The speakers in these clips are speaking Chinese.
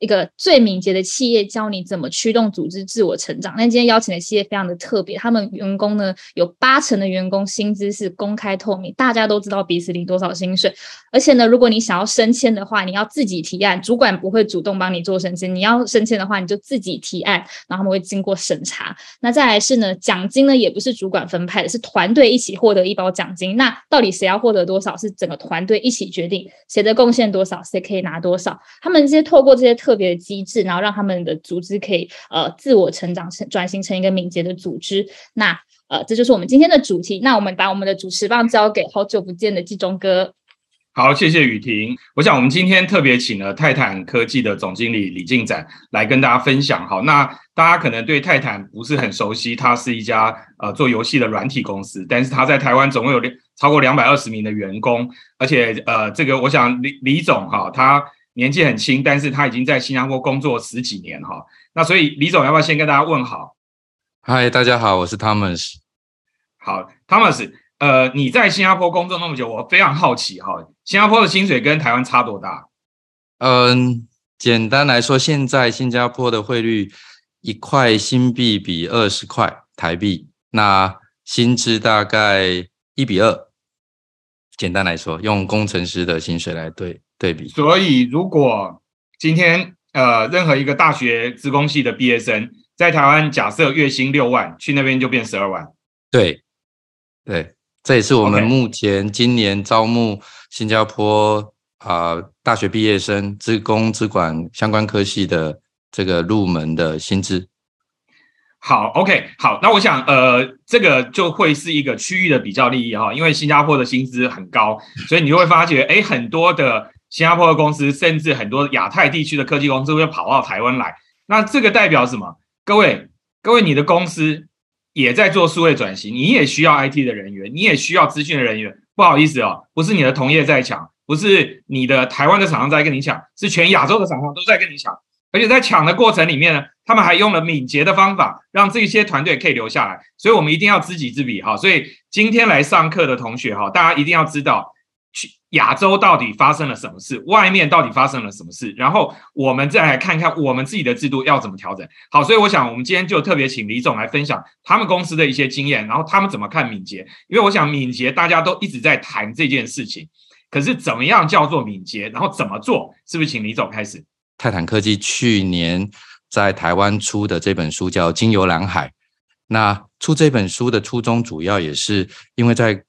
一个最敏捷的企业教你怎么驱动组织自我成长。那今天邀请的企业非常的特别，他们员工呢有八成的员工薪资是公开透明，大家都知道彼此领多少薪水。而且呢，如果你想要升迁的话，你要自己提案，主管不会主动帮你做升迁。你要升迁的话，你就自己提案，然后他们会经过审查。那再来是呢，奖金呢也不是主管分派的，是团队一起获得一包奖金。那到底谁要获得多少，是整个团队一起决定，谁的贡献多少，谁可以拿多少。他们这些透过这些特特别的机制，然后让他们的组织可以呃自我成长成转型成一个敏捷的组织。那呃，这就是我们今天的主题。那我们把我们的主持棒交给好久不见的季中哥。好，谢谢雨婷。我想我们今天特别请了泰坦科技的总经理李进展来跟大家分享。好，那大家可能对泰坦不是很熟悉，它是一家呃做游戏的软体公司，但是它在台湾总共有两超过两百二十名的员工，而且呃，这个我想李李总哈他。年纪很轻，但是他已经在新加坡工作十几年哈。那所以李总要不要先跟大家问好？嗨，大家好，我是 Thomas。好，Thomas，呃，你在新加坡工作那么久，我非常好奇哈，新加坡的薪水跟台湾差多大？嗯，简单来说，现在新加坡的汇率一块新币比二十块台币，那薪资大概一比二。简单来说，用工程师的薪水来对。对比，所以如果今天呃任何一个大学资工系的毕业生在台湾，假设月薪六万，去那边就变十二万。对，对，这也是我们目前今年招募新加坡啊大学毕业生资工资管相关科系的这个入门的薪资。好，OK，好，那我想，呃，这个就会是一个区域的比较利益哈，因为新加坡的薪资很高，所以你就会发觉，哎，很多的新加坡的公司，甚至很多亚太地区的科技公司会跑到台湾来。那这个代表什么？各位，各位，你的公司也在做数位转型，你也需要 IT 的人员，你也需要资讯的人员。不好意思哦，不是你的同业在抢，不是你的台湾的厂商在跟你抢，是全亚洲的厂商都在跟你抢。而且在抢的过程里面呢，他们还用了敏捷的方法，让这些团队可以留下来。所以，我们一定要知己知彼，哈。所以今天来上课的同学，哈，大家一定要知道，去亚洲到底发生了什么事，外面到底发生了什么事，然后我们再来看看我们自己的制度要怎么调整。好，所以我想我们今天就特别请李总来分享他们公司的一些经验，然后他们怎么看敏捷。因为我想敏捷大家都一直在谈这件事情，可是怎么样叫做敏捷，然后怎么做，是不是请李总开始？泰坦科技去年在台湾出的这本书叫《经由蓝海》。那出这本书的初衷，主要也是因为在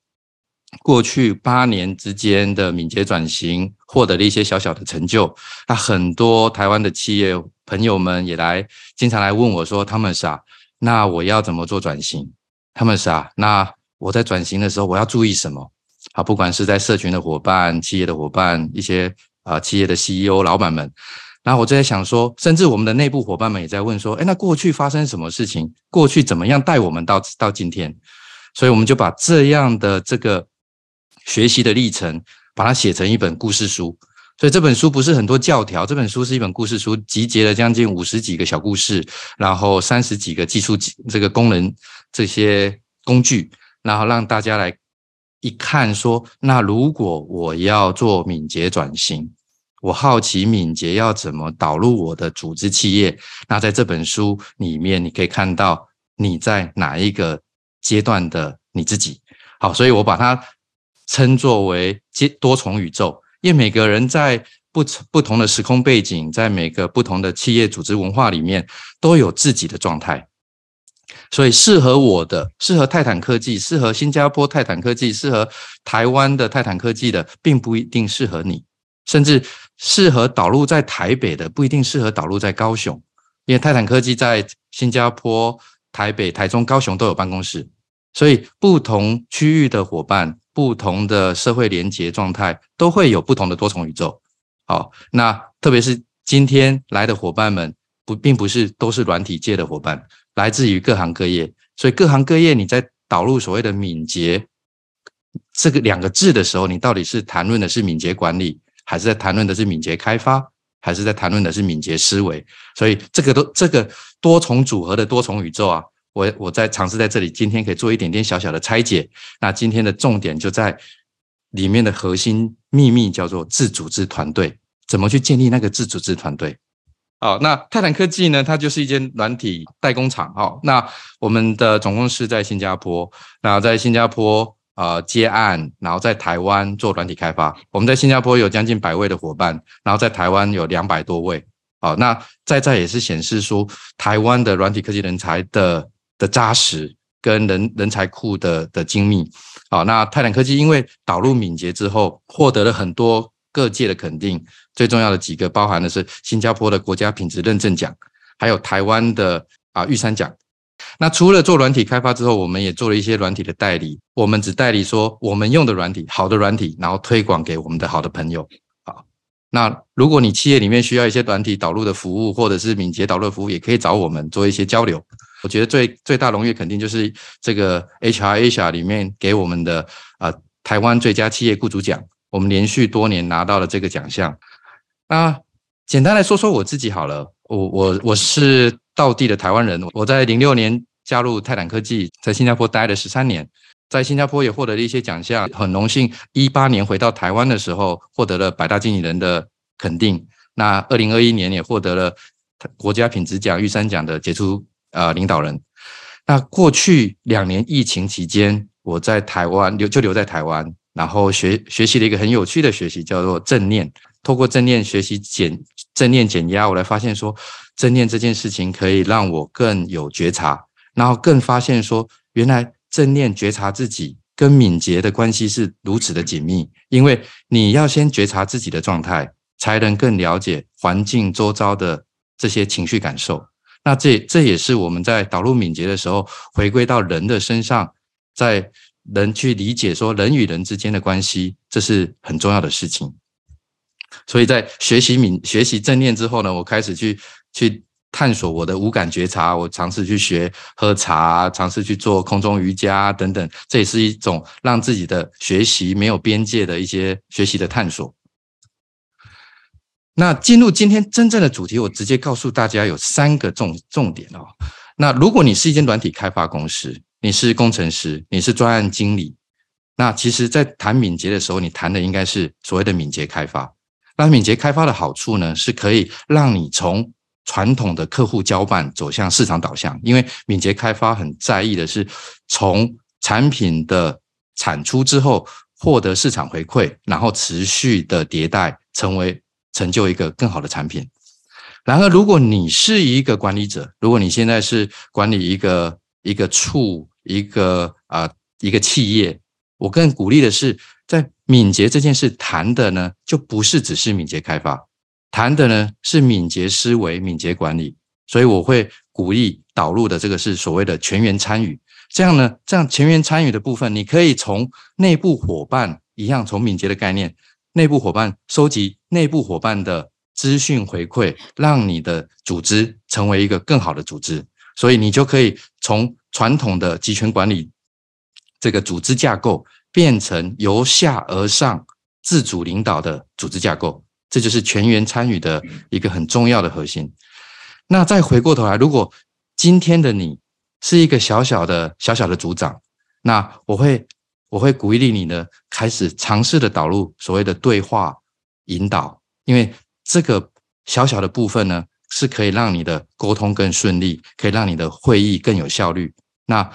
过去八年之间的敏捷转型，获得了一些小小的成就。那很多台湾的企业朋友们也来，经常来问我说：“他们傻，那我要怎么做转型？他们傻，那我在转型的时候，我要注意什么？”啊，不管是在社群的伙伴、企业的伙伴、一些啊企业的 CEO 老板们。然后我就在想说，甚至我们的内部伙伴们也在问说：“哎，那过去发生什么事情？过去怎么样带我们到到今天？”所以我们就把这样的这个学习的历程，把它写成一本故事书。所以这本书不是很多教条，这本书是一本故事书，集结了将近五十几个小故事，然后三十几个技术这个功能这些工具，然后让大家来一看说：“那如果我要做敏捷转型。”我好奇敏捷要怎么导入我的组织企业？那在这本书里面，你可以看到你在哪一个阶段的你自己。好，所以我把它称作为多重宇宙，因为每个人在不不同的时空背景，在每个不同的企业组织文化里面，都有自己的状态。所以适合我的，适合泰坦科技，适合新加坡泰坦科技，适合台湾的泰坦科技的，并不一定适合你，甚至。适合导入在台北的不一定适合导入在高雄，因为泰坦科技在新加坡、台北、台中、高雄都有办公室，所以不同区域的伙伴、不同的社会连结状态都会有不同的多重宇宙。好，那特别是今天来的伙伴们，不并不是都是软体界的伙伴，来自于各行各业，所以各行各业你在导入所谓的敏捷。这个两个字的时候，你到底是谈论的是敏捷管理，还是在谈论的是敏捷开发，还是在谈论的是敏捷思维？所以这个都这个多重组合的多重宇宙啊，我我在尝试在这里今天可以做一点点小小的拆解。那今天的重点就在里面的核心秘密叫做自组织团队，怎么去建立那个自组织团队？好，那泰坦科技呢？它就是一间软体代工厂。好，那我们的总公司在新加坡，那在新加坡呃接案，然后在台湾做软体开发。我们在新加坡有将近百位的伙伴，然后在台湾有两百多位。好，那在这也是显示出台湾的软体科技人才的的扎实跟人人才库的的精密。好，那泰坦科技因为导入敏捷之后，获得了很多。各界的肯定，最重要的几个包含的是新加坡的国家品质认证奖，还有台湾的啊玉山奖。那除了做软体开发之后，我们也做了一些软体的代理。我们只代理说我们用的软体，好的软体，然后推广给我们的好的朋友。那如果你企业里面需要一些软体导入的服务，或者是敏捷导入服务，也可以找我们做一些交流。我觉得最最大荣誉肯定就是这个 HR Asia 里面给我们的啊台湾最佳企业雇主奖。我们连续多年拿到了这个奖项。那简单来说说我自己好了，我我我是道地的台湾人。我在零六年加入泰坦科技，在新加坡待了十三年，在新加坡也获得了一些奖项。很荣幸，一八年回到台湾的时候，获得了百大经理人的肯定。那二零二一年也获得了国家品质奖、玉山奖的杰出呃领导人。那过去两年疫情期间，我在台湾留就留在台湾。然后学学习了一个很有趣的学习，叫做正念。透过正念学习减正念减压，我来发现说，正念这件事情可以让我更有觉察，然后更发现说，原来正念觉察自己跟敏捷的关系是如此的紧密。因为你要先觉察自己的状态，才能更了解环境周遭的这些情绪感受。那这这也是我们在导入敏捷的时候，回归到人的身上，在。人去理解说人与人之间的关系，这是很重要的事情。所以在学习敏学习正念之后呢，我开始去去探索我的五感觉察。我尝试去学喝茶，尝试去做空中瑜伽等等，这也是一种让自己的学习没有边界的一些学习的探索。那进入今天真正的主题，我直接告诉大家有三个重重点哦。那如果你是一间软体开发公司，你是工程师，你是专案经理，那其实，在谈敏捷的时候，你谈的应该是所谓的敏捷开发。那敏捷开发的好处呢，是可以让你从传统的客户交办走向市场导向。因为敏捷开发很在意的是从产品的产出之后获得市场回馈，然后持续的迭代，成为成就一个更好的产品。然而，如果你是一个管理者，如果你现在是管理一个一个处，一个啊，一个企业，我更鼓励的是，在敏捷这件事谈的呢，就不是只是敏捷开发，谈的呢是敏捷思维、敏捷管理。所以我会鼓励导入的这个是所谓的全员参与。这样呢，这样全员参与的部分，你可以从内部伙伴一样，从敏捷的概念，内部伙伴收集内部伙伴的资讯回馈，让你的组织成为一个更好的组织。所以你就可以从传统的集权管理这个组织架构，变成由下而上自主领导的组织架构，这就是全员参与的一个很重要的核心。那再回过头来，如果今天的你是一个小小的小小的组长，那我会我会鼓励你呢，开始尝试的导入所谓的对话引导，因为这个小小的部分呢。是可以让你的沟通更顺利，可以让你的会议更有效率。那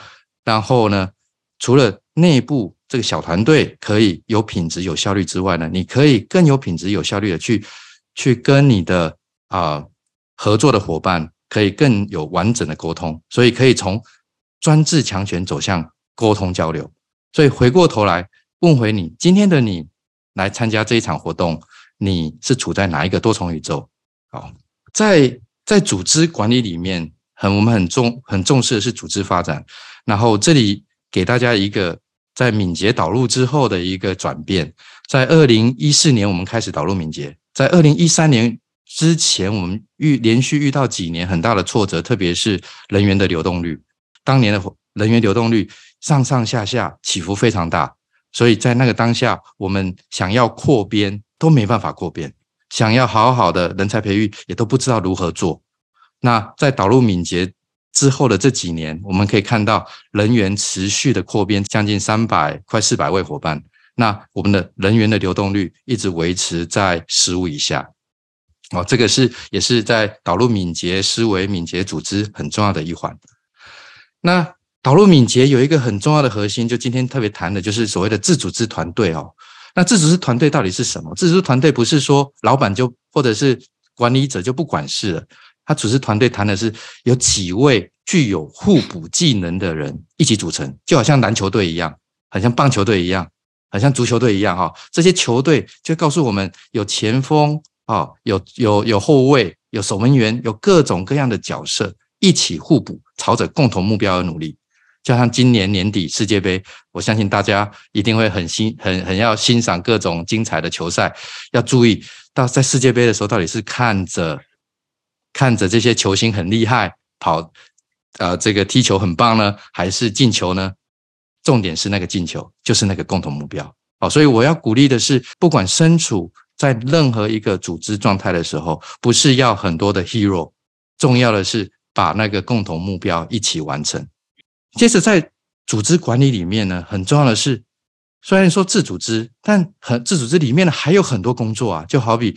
然后呢？除了内部这个小团队可以有品质、有效率之外呢，你可以更有品质、有效率的去去跟你的啊合作的伙伴，可以更有完整的沟通。所以可以从专制强权走向沟通交流。所以回过头来问回你，今天的你来参加这一场活动，你是处在哪一个多重宇宙？好。在在组织管理里面，很我们很重很重视的是组织发展。然后这里给大家一个在敏捷导入之后的一个转变。在二零一四年，我们开始导入敏捷。在二零一三年之前，我们遇连续遇到几年很大的挫折，特别是人员的流动率。当年的人员流动率上上下下起伏非常大。所以在那个当下，我们想要扩编都没办法扩编，想要好好的人才培育也都不知道如何做。那在导入敏捷之后的这几年，我们可以看到人员持续的扩编，将近三百快四百位伙伴。那我们的人员的流动率一直维持在十五以下。哦，这个是也是在导入敏捷思维、敏捷组织很重要的一环。那导入敏捷有一个很重要的核心，就今天特别谈的就是所谓的自组织团队哦。那自组织团队到底是什么？自组织团队不是说老板就或者是管理者就不管事了，他组织团队谈的是有几位具有互补技能的人一起组成，就好像篮球队一样，很像棒球队一样，很像足球队一样哈。这些球队就告诉我们有前锋。哦，有有有后卫，有守门员，有各种各样的角色一起互补，朝着共同目标而努力。就像今年年底世界杯，我相信大家一定会很欣很很要欣赏各种精彩的球赛。要注意到在世界杯的时候，到底是看着看着这些球星很厉害，跑呃这个踢球很棒呢，还是进球呢？重点是那个进球，就是那个共同目标。哦，所以我要鼓励的是，不管身处。在任何一个组织状态的时候，不是要很多的 hero，重要的是把那个共同目标一起完成。接着在组织管理里面呢，很重要的是，虽然说自组织，但很自组织里面呢还有很多工作啊，就好比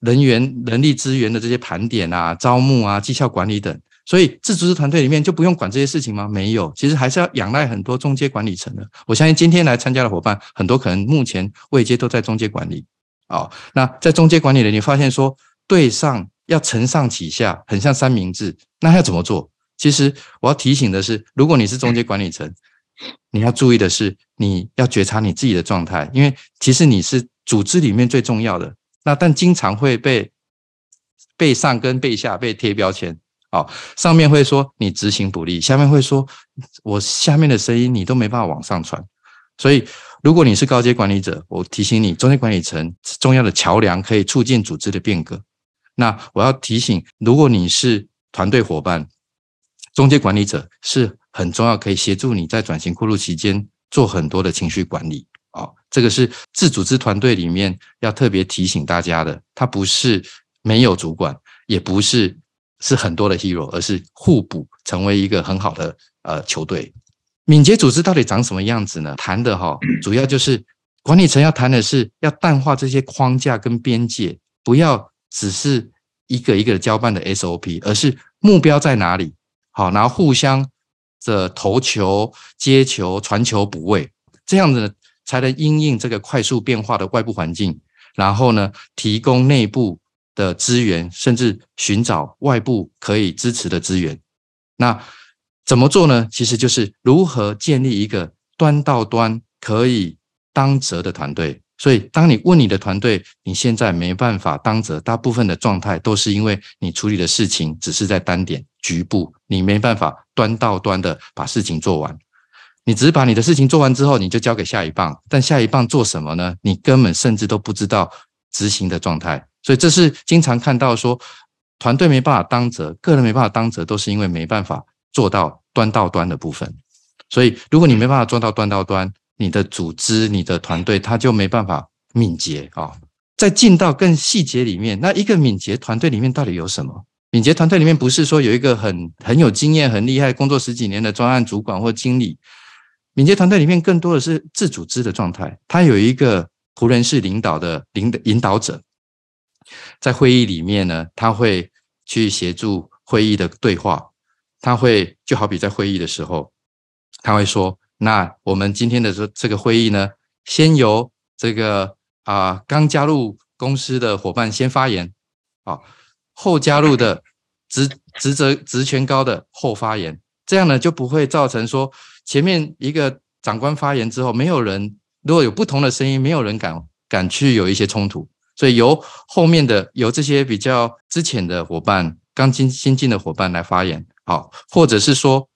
人员、人力资源的这些盘点啊、招募啊、绩效管理等。所以自组织团队里面就不用管这些事情吗？没有，其实还是要仰赖很多中介管理层的。我相信今天来参加的伙伴，很多可能目前位阶都在中介管理。哦，那在中间管理的，你发现说对上要承上启下，很像三明治，那要怎么做？其实我要提醒的是，如果你是中间管理层，你要注意的是，你要觉察你自己的状态，因为其实你是组织里面最重要的。那但经常会被被上跟被下被贴标签，哦，上面会说你执行不力，下面会说我下面的声音你都没办法往上传，所以。如果你是高阶管理者，我提醒你，中间管理层重要的桥梁可以促进组织的变革。那我要提醒，如果你是团队伙伴，中间管理者是很重要，可以协助你在转型过渡期间做很多的情绪管理。啊，这个是自组织团队里面要特别提醒大家的，它不是没有主管，也不是是很多的 hero，而是互补，成为一个很好的呃球队。敏捷组织到底长什么样子呢？谈的哈，主要就是管理层要谈的是要淡化这些框架跟边界，不要只是一个一个的交办的 SOP，而是目标在哪里？好，然后互相的投球、接球、传球、补位，这样子呢才能因应这个快速变化的外部环境，然后呢，提供内部的资源，甚至寻找外部可以支持的资源。那怎么做呢？其实就是如何建立一个端到端可以当责的团队。所以，当你问你的团队，你现在没办法当责，大部分的状态都是因为你处理的事情只是在单点、局部，你没办法端到端的把事情做完。你只是把你的事情做完之后，你就交给下一棒，但下一棒做什么呢？你根本甚至都不知道执行的状态。所以，这是经常看到说，团队没办法当责，个人没办法当责，都是因为没办法。做到端到端的部分，所以如果你没办法做到端到端，你的组织、你的团队，他就没办法敏捷啊。再进到更细节里面，那一个敏捷团队里面到底有什么？敏捷团队里面不是说有一个很很有经验、很厉害、工作十几年的专案主管或经理，敏捷团队里面更多的是自组织的状态。他有一个仆人式领导的领引导者，在会议里面呢，他会去协助会议的对话。他会就好比在会议的时候，他会说：“那我们今天的这这个会议呢，先由这个啊刚加入公司的伙伴先发言，啊后加入的 职职责职权高的后发言，这样呢就不会造成说前面一个长官发言之后，没有人如果有不同的声音，没有人敢敢去有一些冲突，所以由后面的由这些比较之前的伙伴，刚进新进的伙伴来发言。”好，或者是说，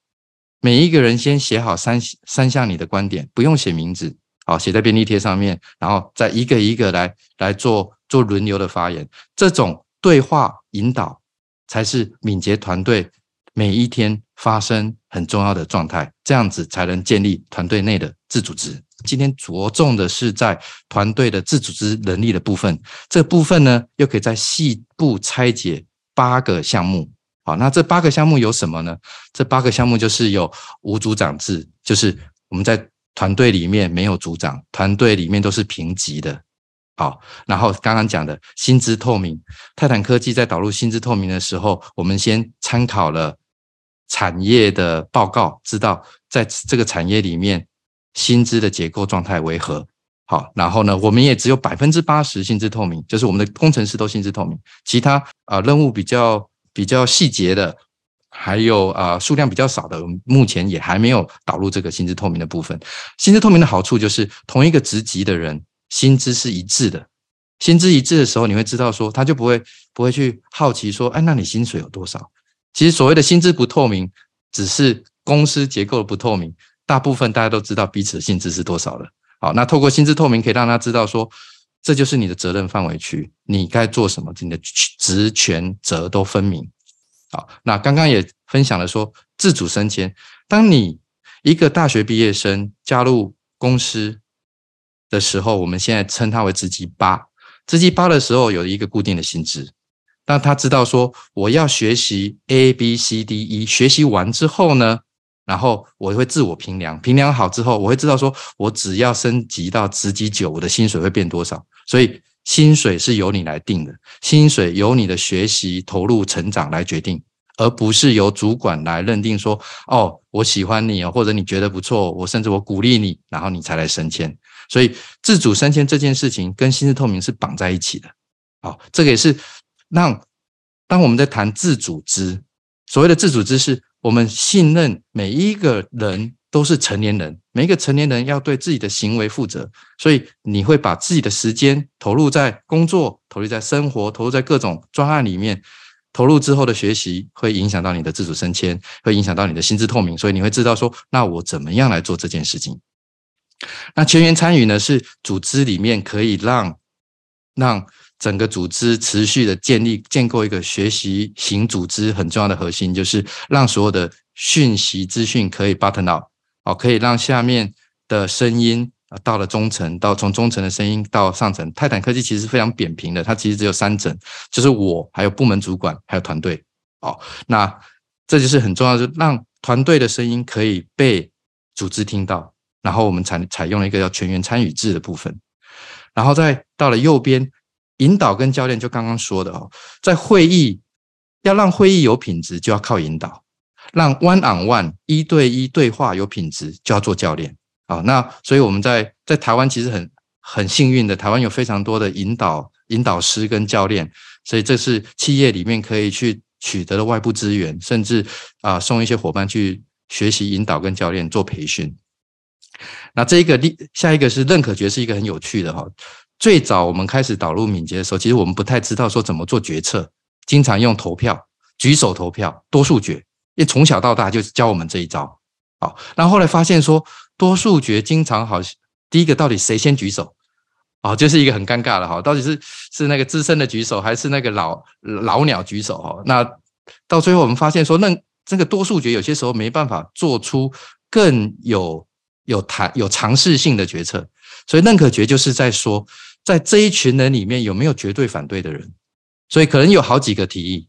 每一个人先写好三三项你的观点，不用写名字，好，写在便利贴上面，然后再一个一个来来做做轮流的发言，这种对话引导才是敏捷团队每一天发生很重要的状态，这样子才能建立团队内的自组织。今天着重的是在团队的自组织能力的部分，这部分呢又可以在细部拆解八个项目。好，那这八个项目有什么呢？这八个项目就是有无组长制，就是我们在团队里面没有组长，团队里面都是平级的。好，然后刚刚讲的薪资透明，泰坦科技在导入薪资透明的时候，我们先参考了产业的报告，知道在这个产业里面薪资的结构状态为何。好，然后呢，我们也只有百分之八十薪资透明，就是我们的工程师都薪资透明，其他啊任务比较比较细节的，还有啊数量比较少的，目前也还没有导入这个薪资透明的部分。薪资透明的好处就是同一个职级的人。薪资是一致的，薪资一致的时候，你会知道说，他就不会不会去好奇说，哎，那你薪水有多少？其实所谓的薪资不透明，只是公司结构的不透明。大部分大家都知道彼此的薪资是多少了。好，那透过薪资透明，可以让他知道说，这就是你的责任范围区，你该做什么，你的职权责都分明。好，那刚刚也分享了说，自主升迁，当你一个大学毕业生加入公司。的时候，我们现在称它为职级八。职级八的时候有一个固定的薪资，那他知道说我要学习 A B C D E，学习完之后呢，然后我会自我评量，评量好之后，我会知道说我只要升级到职级九，我的薪水会变多少。所以薪水是由你来定的，薪水由你的学习投入成长来决定，而不是由主管来认定说哦，我喜欢你哦，或者你觉得不错，我甚至我鼓励你，然后你才来升迁。所以自主升迁这件事情跟薪资透明是绑在一起的，好，这个也是让当我们在谈自组织，所谓的自组织是我们信任每一个人都是成年人，每一个成年人要对自己的行为负责，所以你会把自己的时间投入在工作，投入在生活，投入在各种专案里面，投入之后的学习会影响到你的自主升迁，会影响到你的薪资透明，所以你会知道说，那我怎么样来做这件事情。那全员参与呢？是组织里面可以让让整个组织持续的建立、建构一个学习型组织很重要的核心，就是让所有的讯息资讯可以 button up，哦，可以让下面的声音到了中层，到从中层的声音到上层。泰坦科技其实非常扁平的，它其实只有三层，就是我，还有部门主管，还有团队。哦，那这就是很重要的，让团队的声音可以被组织听到。然后我们采采用了一个叫全员参与制的部分，然后再到了右边引导跟教练，就刚刚说的哦，在会议要让会议有品质，就要靠引导；让 one on one 一对一对话有品质，就要做教练。好，那所以我们在在台湾其实很很幸运的，台湾有非常多的引导引导师跟教练，所以这是企业里面可以去取得的外部资源，甚至啊送一些伙伴去学习引导跟教练做培训。那这一个第下一个是认可决，是一个很有趣的哈。最早我们开始导入敏捷的时候，其实我们不太知道说怎么做决策，经常用投票、举手投票、多数决，因为从小到大就教我们这一招。好，那后来发现说多数决经常好，第一个到底谁先举手？哦，就是一个很尴尬的哈，到底是是那个资深的举手，还是那个老老鸟举手？哈，那到最后我们发现说，那这个多数决有些时候没办法做出更有。有谈有尝试性的决策，所以认可决就是在说，在这一群人里面有没有绝对反对的人，所以可能有好几个提议，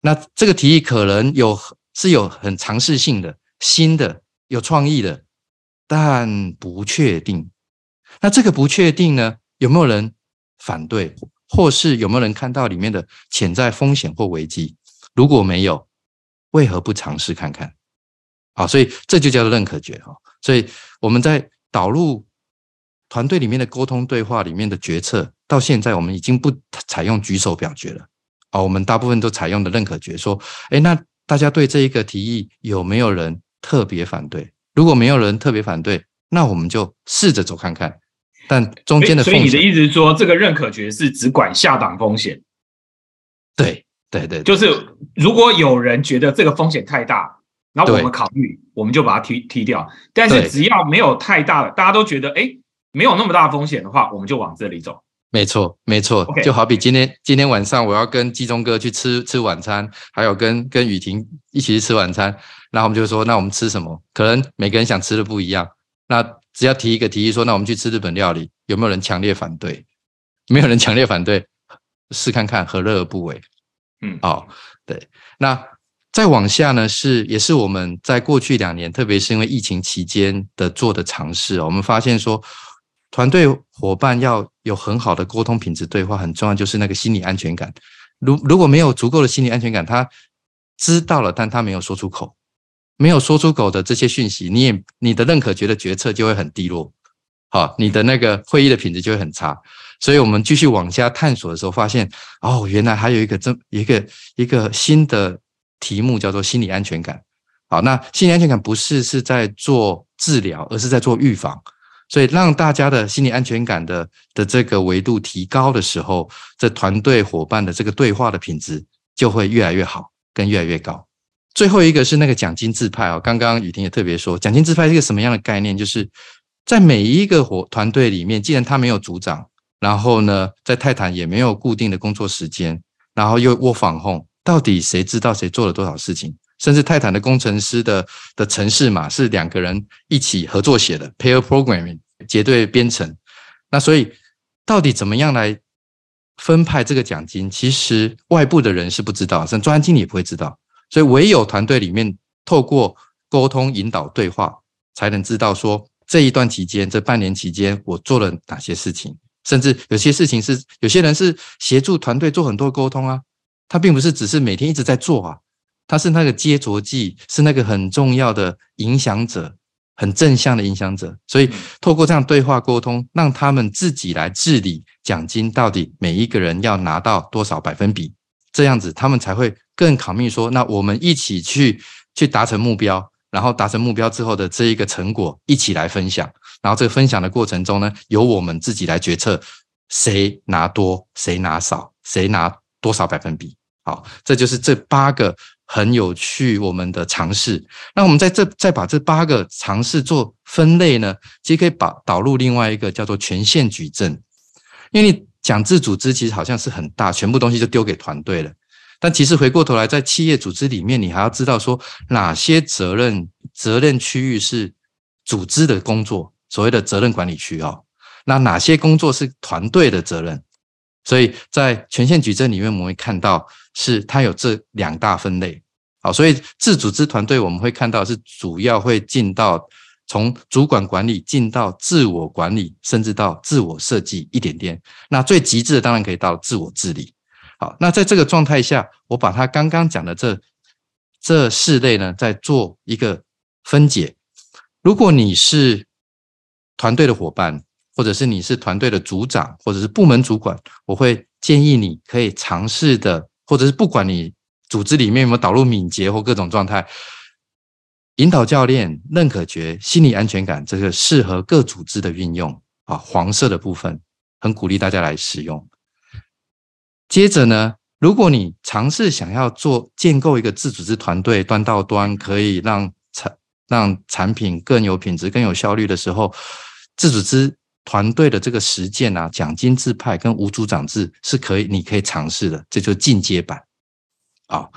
那这个提议可能有是有很尝试性的、新的、有创意的，但不确定。那这个不确定呢，有没有人反对，或是有没有人看到里面的潜在风险或危机？如果没有，为何不尝试看看？好，所以这就叫做认可决哈。所以我们在导入团队里面的沟通对话里面的决策，到现在我们已经不采用举手表决了啊，我们大部分都采用的认可决，说，哎，那大家对这一个提议有没有人特别反对？如果没有人特别反对，那我们就试着走看看。但中间的所以你的意思是说，这个认可决是只管下档风险？对对对，就是如果有人觉得这个风险太大。然后我们考虑，我们就把它踢踢掉。但是只要没有太大的，大家都觉得哎，没有那么大风险的话，我们就往这里走。没错，没错。就好比今天今天晚上我要跟季中哥去吃吃晚餐，还有跟跟雨婷一起去吃晚餐。然后我们就说，那我们吃什么？可能每个人想吃的不一样。那只要提一个提议说，那我们去吃日本料理，有没有人强烈反对？没有人强烈反对，试看看何乐而不为？嗯，哦，对，那再往下呢，是也是我们在过去两年，特别是因为疫情期间的做的尝试，我们发现说，团队伙伴要有很好的沟通品质对话，很重要，就是那个心理安全感。如如果没有足够的心理安全感，他知道了，但他没有说出口，没有说出口的这些讯息，你也你的认可觉得决策就会很低落，好，你的那个会议的品质就会很差。所以我们继续往下探索的时候，发现哦，原来还有一个这一个一个新的题目叫做心理安全感。好，那心理安全感不是是在做治疗，而是在做预防。所以让大家的心理安全感的的这个维度提高的时候，这团队伙伴的这个对话的品质就会越来越好，跟越来越高。最后一个是那个奖金自派哦，刚刚雨婷也特别说，奖金自派是一个什么样的概念？就是在每一个伙团队里面，既然他没有组长。然后呢，在泰坦也没有固定的工作时间，然后又窝防控，到底谁知道谁做了多少事情？甚至泰坦的工程师的的程式码是两个人一起合作写的，pair programming 结对编程。那所以到底怎么样来分派这个奖金？其实外部的人是不知道，甚至专案经理也不会知道。所以唯有团队里面透过沟通、引导、对话，才能知道说这一段期间、这半年期间我做了哪些事情。甚至有些事情是，有些人是协助团队做很多沟通啊，他并不是只是每天一直在做啊，他是那个接着剂，是那个很重要的影响者，很正向的影响者。所以透过这样对话沟通，让他们自己来治理奖金，到底每一个人要拿到多少百分比，这样子他们才会更考虑说，那我们一起去去达成目标。然后达成目标之后的这一个成果一起来分享，然后这个分享的过程中呢，由我们自己来决策谁拿多，谁拿少，谁拿多少百分比。好，这就是这八个很有趣我们的尝试。那我们在这再把这八个尝试做分类呢，其实可以把导入另外一个叫做权限矩阵。因为你讲自组织其实好像是很大，全部东西就丢给团队了。但其实回过头来，在企业组织里面，你还要知道说哪些责任责任区域是组织的工作，所谓的责任管理区哦。那哪些工作是团队的责任？所以在权限矩阵里面，我们会看到是它有这两大分类。好，所以自组织团队我们会看到是主要会进到从主管管理进到自我管理，甚至到自我设计一点点。那最极致的当然可以到自我治理。好，那在这个状态下，我把他刚刚讲的这这四类呢，再做一个分解。如果你是团队的伙伴，或者是你是团队的组长，或者是部门主管，我会建议你可以尝试的，或者是不管你组织里面有没有导入敏捷或各种状态，引导教练、认可觉、心理安全感，这个适合各组织的运用啊。黄色的部分，很鼓励大家来使用。接着呢，如果你尝试想要做建构一个自组织团队，端到端可以让产让产品更有品质、更有效率的时候，自组织团队的这个实践啊，奖金制派跟无组长制是可以，你可以尝试的，这就是进阶版。啊，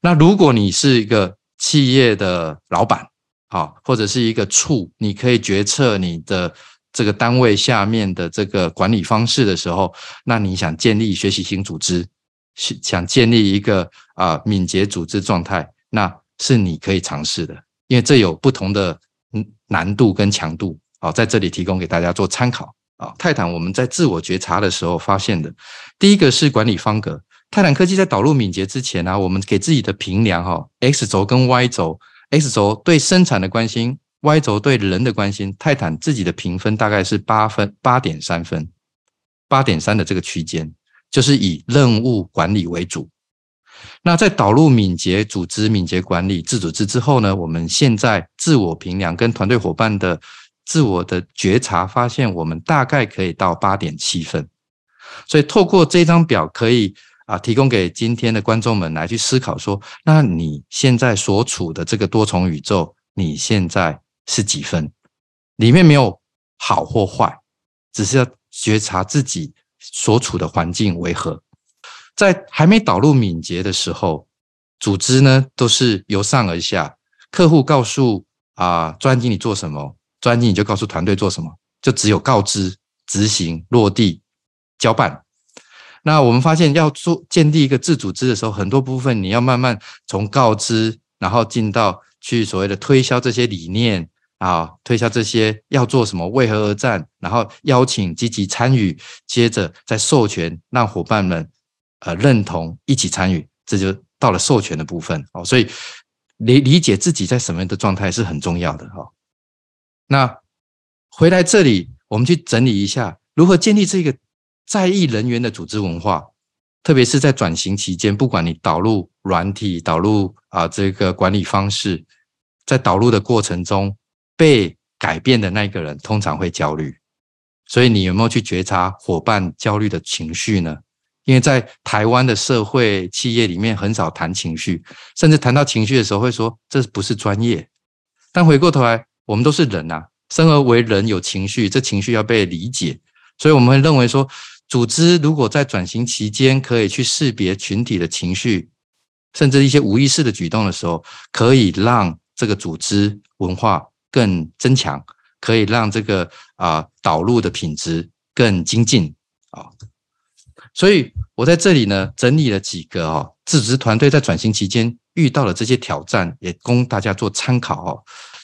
那如果你是一个企业的老板，啊，或者是一个处，你可以决策你的。这个单位下面的这个管理方式的时候，那你想建立学习型组织，想建立一个啊敏捷组织状态，那是你可以尝试的，因为这有不同的嗯难度跟强度啊，在这里提供给大家做参考啊。泰坦我们在自我觉察的时候发现的，第一个是管理方格。泰坦科技在导入敏捷之前呢，我们给自己的评量哈，X 轴跟 Y 轴，X 轴对生产的关心。Y 轴对人的关心，泰坦自己的评分大概是八分，八点三分，八点三的这个区间，就是以任务管理为主。那在导入敏捷组织、敏捷管理、自组织之后呢，我们现在自我评量跟团队伙伴的自我的觉察，发现我们大概可以到八点七分。所以透过这张表，可以啊提供给今天的观众们来去思考说，那你现在所处的这个多重宇宙，你现在。是几分？里面没有好或坏，只是要觉察自己所处的环境为何。在还没导入敏捷的时候，组织呢都是由上而下，客户告诉啊专案经理做什么，专案你就告诉团队做什么，就只有告知、执行、落地、交办。那我们发现要做建立一个自组织的时候，很多部分你要慢慢从告知，然后进到去所谓的推销这些理念啊，推销这些要做什么、为何而战，然后邀请积极参与，接着再授权让伙伴们呃认同一起参与，这就到了授权的部分哦。所以理理解自己在什么样的状态是很重要的哈。那回来这里，我们去整理一下如何建立这个在意人员的组织文化，特别是在转型期间，不管你导入软体、导入啊这个管理方式，在导入的过程中被改变的那个人通常会焦虑，所以你有没有去觉察伙伴焦虑的情绪呢？因为在台湾的社会企业里面很少谈情绪，甚至谈到情绪的时候会说这不是专业，但回过头来。我们都是人呐，生而为人有情绪，这情绪要被理解，所以我们会认为说，组织如果在转型期间可以去识别群体的情绪，甚至一些无意识的举动的时候，可以让这个组织文化更增强，可以让这个啊导入的品质更精进啊。所以我在这里呢整理了几个哦，自职团队在转型期间遇到了这些挑战，也供大家做参考哦。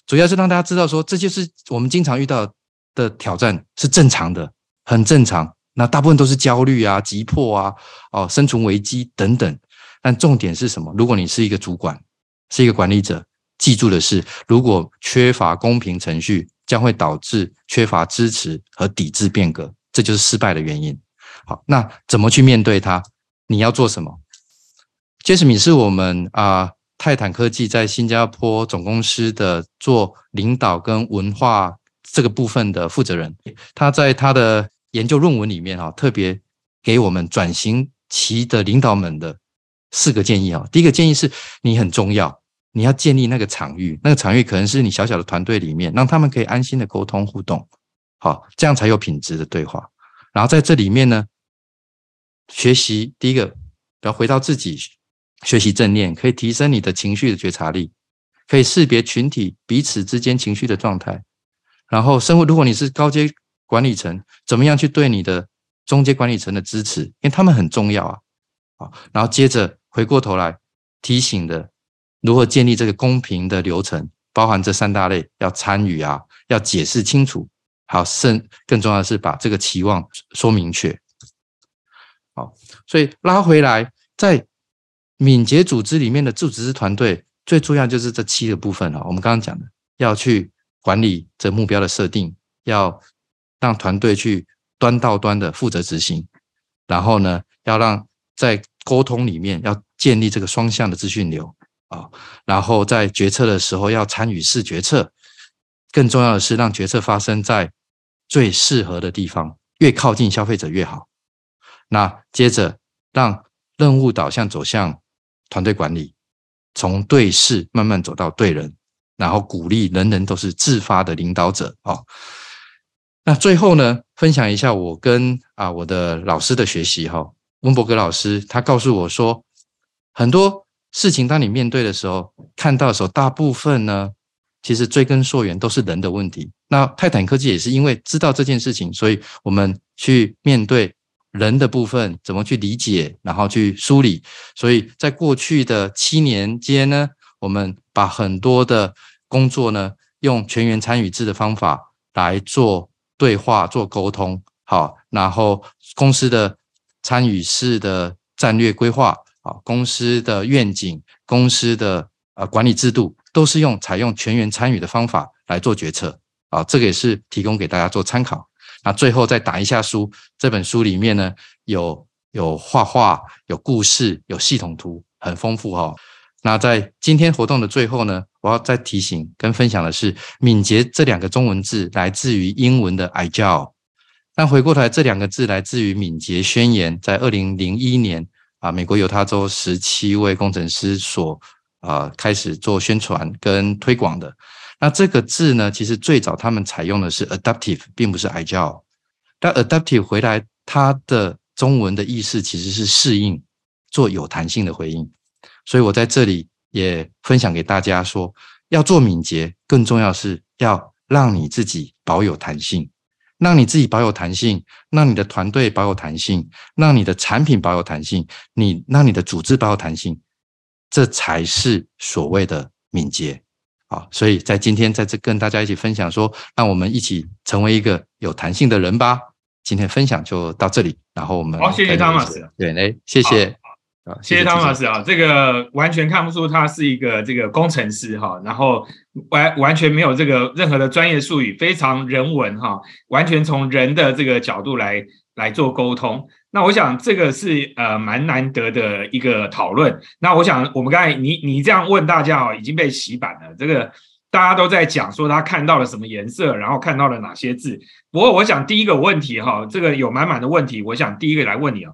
主要是让大家知道，说这就是我们经常遇到的挑战，是正常的，很正常。那大部分都是焦虑啊、急迫啊、哦、生存危机等等。但重点是什么？如果你是一个主管，是一个管理者，记住的是，如果缺乏公平程序，将会导致缺乏支持和抵制变革，这就是失败的原因。好，那怎么去面对它？你要做什么？杰斯米是我们啊。泰坦科技在新加坡总公司的做领导跟文化这个部分的负责人，他在他的研究论文里面哈，特别给我们转型期的领导们的四个建议啊。第一个建议是你很重要，你要建立那个场域，那个场域可能是你小小的团队里面，让他们可以安心的沟通互动，好，这样才有品质的对话。然后在这里面呢，学习第一个要回到自己。学习正念可以提升你的情绪的觉察力，可以识别群体彼此之间情绪的状态。然后，生活如果你是高阶管理层，怎么样去对你的中阶管理层的支持？因为他们很重要啊。好，然后接着回过头来提醒的，如何建立这个公平的流程，包含这三大类要参与啊，要解释清楚。好，甚更重要的是把这个期望说明确。好，所以拉回来在。敏捷组织里面的组织团队最重要就是这七个部分了。我们刚刚讲的，要去管理这目标的设定，要让团队去端到端的负责执行，然后呢，要让在沟通里面要建立这个双向的资讯流啊，然后在决策的时候要参与式决策，更重要的是让决策发生在最适合的地方，越靠近消费者越好。那接着让任务导向走向。团队管理从对事慢慢走到对人，然后鼓励人人都是自发的领导者哦。那最后呢，分享一下我跟啊我的老师的学习哈，温伯格老师他告诉我说，很多事情当你面对的时候，看到的时候，大部分呢其实追根溯源都是人的问题。那泰坦科技也是因为知道这件事情，所以我们去面对。人的部分怎么去理解，然后去梳理？所以在过去的七年间呢，我们把很多的工作呢，用全员参与制的方法来做对话、做沟通。好，然后公司的参与式的战略规划，好，公司的愿景、公司的呃管理制度，都是用采用全员参与的方法来做决策。啊，这个也是提供给大家做参考。那最后再打一下书，这本书里面呢有有画画、有故事、有系统图，很丰富哈。那在今天活动的最后呢，我要再提醒跟分享的是，敏捷这两个中文字来自于英文的 agile，但回过头来这两个字来自于敏捷宣言，在二零零一年啊，美国犹他州十七位工程师所啊开始做宣传跟推广的。那这个字呢，其实最早他们采用的是 adaptive，并不是 agile。但 adaptive 回来，它的中文的意思其实是适应，做有弹性的回应。所以我在这里也分享给大家说，要做敏捷，更重要是要让你自己保有弹性，让你自己保有弹性，让你的团队保有弹性，让你的产品保有弹性，你让你的组织保有弹性，这才是所谓的敏捷。好，所以在今天在这跟大家一起分享说，让我们一起成为一个有弹性的人吧。今天分享就到这里，然后我们好，谢谢汤老师。对，哎，谢谢，谢谢汤老师啊，这个完全看不出他是一个这个工程师哈，然后完完全没有这个任何的专业术语，非常人文哈，完全从人的这个角度来来做沟通。那我想这个是呃蛮难得的一个讨论。那我想我们刚才你你这样问大家哦，已经被洗版了。这个大家都在讲说他看到了什么颜色，然后看到了哪些字。不过我想第一个问题哈，这个有满满的问题。我想第一个来问你啊，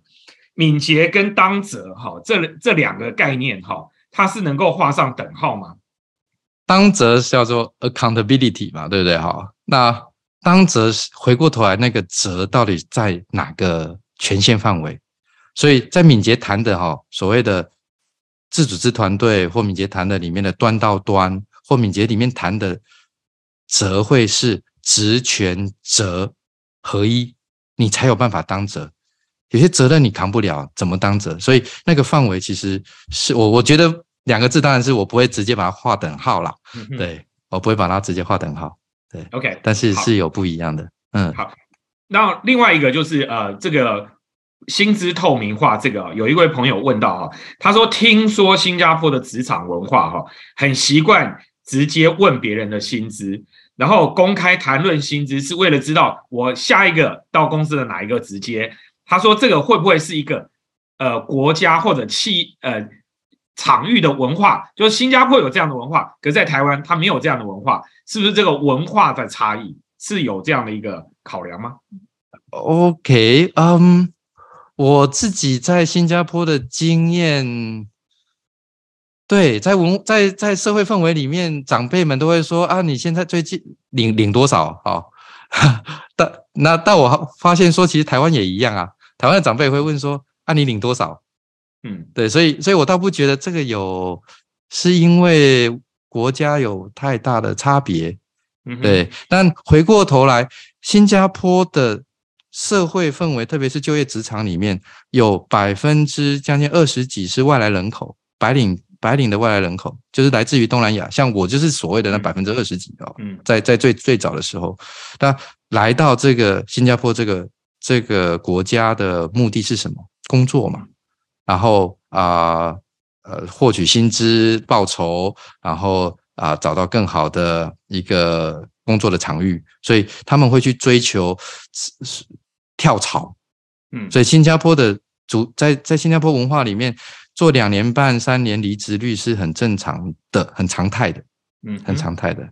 敏捷跟当责哈这这两个概念哈，它是能够画上等号吗？当责叫做 accountability 嘛，对不对哈？那当责回过头来那个责到底在哪个？权限范围，所以在敏捷谈的哈，所谓的自组织团队或敏捷谈的里面的端到端或敏捷里面谈的则会是职权责合一，你才有办法当责。有些责任你扛不了，怎么当责？所以那个范围其实是我我觉得两个字当然是我不会直接把它划等号了，对我不会把它直接划等号，对，OK，但是是有不一样的，嗯，好。那另外一个就是呃，这个薪资透明化，这个有一位朋友问到哈，他说听说新加坡的职场文化哈，很习惯直接问别人的薪资，然后公开谈论薪资是为了知道我下一个到公司的哪一个直接。他说这个会不会是一个呃国家或者企呃场域的文化？就是新加坡有这样的文化，可在台湾它没有这样的文化，是不是这个文化的差异是有这样的一个？考量吗？OK，嗯，我自己在新加坡的经验，对，在文在在社会氛围里面，长辈们都会说啊，你现在最近领领多少？好，但那但我发现说，其实台湾也一样啊，台湾的长辈会问说啊，你领多少？嗯，对，所以所以我倒不觉得这个有是因为国家有太大的差别。对，但回过头来，新加坡的社会氛围，特别是就业职场里面，有百分之将近二十几是外来人口，白领白领的外来人口，就是来自于东南亚，像我就是所谓的那百分之二十几哦。嗯，在在最最早的时候，那来到这个新加坡这个这个国家的目的是什么？工作嘛，然后啊呃获取薪资报酬，然后。啊，找到更好的一个工作的场域，所以他们会去追求跳槽。嗯，所以新加坡的主在在新加坡文化里面，做两年半、三年离职率是很正常的、很常态的。嗯，很常态的。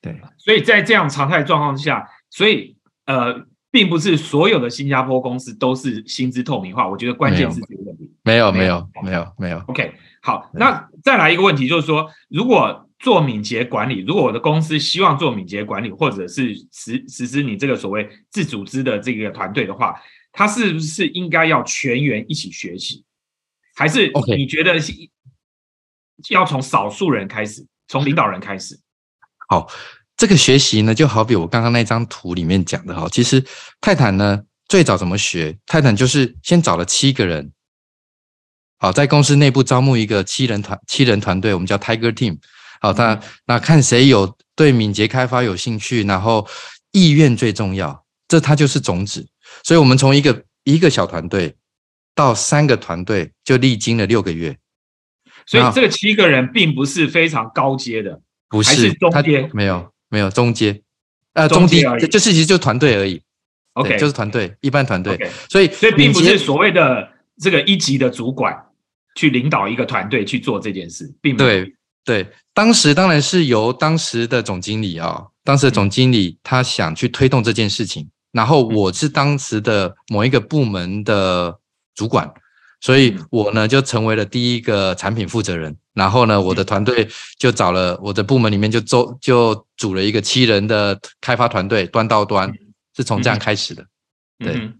对，所以在这样常态状况之下，所以呃，并不是所有的新加坡公司都是薪资透明化。我觉得关键是这个问题。没有，没有，没有，没有。OK。好，那再来一个问题，就是说，如果做敏捷管理，如果我的公司希望做敏捷管理，或者是实实施你这个所谓自组织的这个团队的话，他是不是应该要全员一起学习，还是你觉得要从少数人开始，从领导人开始？好，这个学习呢，就好比我刚刚那张图里面讲的哈，其实泰坦呢最早怎么学？泰坦就是先找了七个人。好，在公司内部招募一个七人团七人团队，我们叫 Tiger Team。好，那那看谁有对敏捷开发有兴趣，然后意愿最重要，这它就是种子。所以，我们从一个一个小团队到三个团队，就历经了六个月。所以，这个七个人并不是非常高阶的，不是中阶，没有没有中阶，呃，中低就是其实就团队而已。OK，就是团队，一般团队。所以，所以并不是所谓的这个一级的主管。去领导一个团队去做这件事，并对对。当时当然是由当时的总经理啊，当时的总经理他想去推动这件事情，然后我是当时的某一个部门的主管，所以我呢就成为了第一个产品负责人。然后呢，我的团队就找了我的部门里面就周就组了一个七人的开发团队，端到端是从这样开始的。对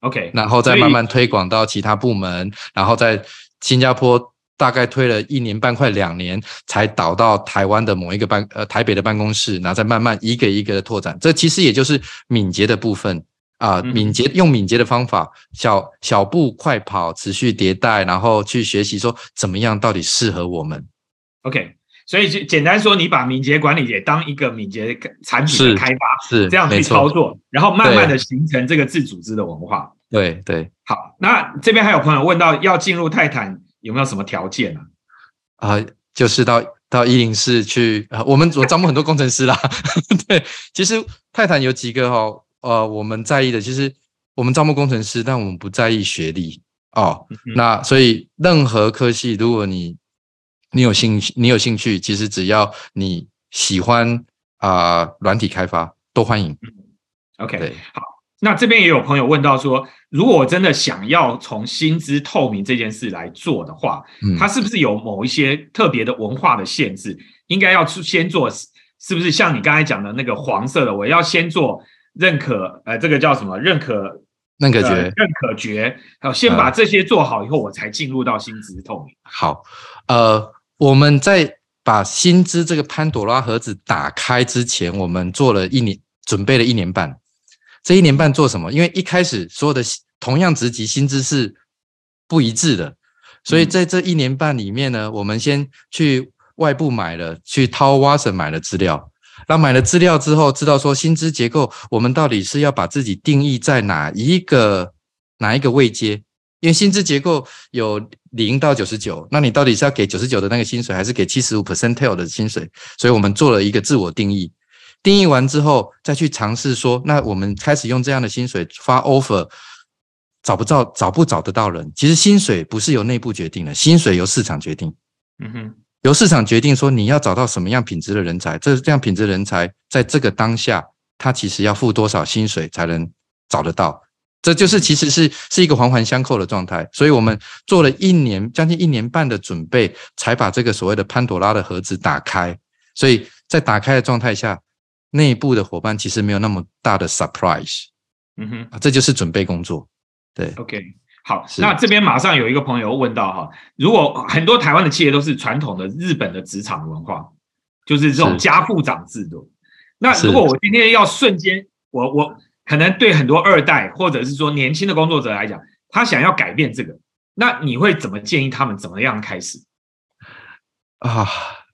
，OK，然后再慢慢推广到其他部门，然后再。新加坡大概推了一年半快两年，才导到台湾的某一个办呃台北的办公室，然后再慢慢一个一个的拓展。这其实也就是敏捷的部分啊，嗯敏捷用敏捷的方法，小小步快跑，持续迭代，然后去学习说怎么样到底适合我们。OK，所以就简单说，你把敏捷管理也当一个敏捷的产品的开发，是这样去操作，然后慢慢的形成这个自组织的文化。对对好，那这边还有朋友问到，要进入泰坦有没有什么条件啊？啊、就是到到一零四去，呃，我们我招募很多工程师啦。对，其实泰坦有几个哦，呃，我们在意的，其实我们招募工程师，但我们不在意学历哦。嗯那所以任何科系，如果你你有兴趣，你有兴趣，其实只要你喜欢啊、软体开发，都欢迎。OK，对，那这边也有朋友问到说，如果我真的想要从薪资透明这件事来做的话，嗯，它是不是有某一些特别的文化的限制？应该要去先做，是不是像你刚才讲的那个黄色的，我要先做认可，呃，这个叫什么？认可呃那个觉认可决，好，先把这些做好以后，我才进入到薪资透明。好，呃，我们在把薪资这个潘朵拉盒子打开之前，我们做了一年，准备了一年半。这一年半做什么？因为一开始所有的同样职级薪资是不一致的，所以嗯在这一年半里面呢，我们先去外部买了，去掏 Watson 买了资料。那买了资料之后，知道说薪资结构，我们到底是要把自己定义在哪一个哪一个位阶？因为薪资结构有零到九十九，那你到底是要给九十九的那个薪水，还是给七十五 percentile 的薪水？所以我们做了一个自我定义。定义完之后，再去尝试说，那我们开始用这样的薪水发 offer，找不到找不找得到人？其实薪水不是由内部决定的，薪水由市场决定。嗯哼，由市场决定说你要找到什么样品质的人才，这这样品质人才在这个当下，他其实要付多少薪水才能找得到？这就是其实是是一个环环相扣的状态。所以我们做了一年将近一年半的准备，才把这个所谓的潘朵拉的盒子打开。所以在打开的状态下，内部的伙伴其实没有那么大的 surprise 嗯哼。啊，这就是准备工作。对，OK，好，那这边马上有一个朋友问到哈，如果很多台湾的企业都是传统的日本的职场文化，就是这种家父长制度。那如果我今天要瞬间，我我可能对很多二代或者是说年轻的工作者来讲，他想要改变这个，那你会怎么建议他们怎么样开始？啊，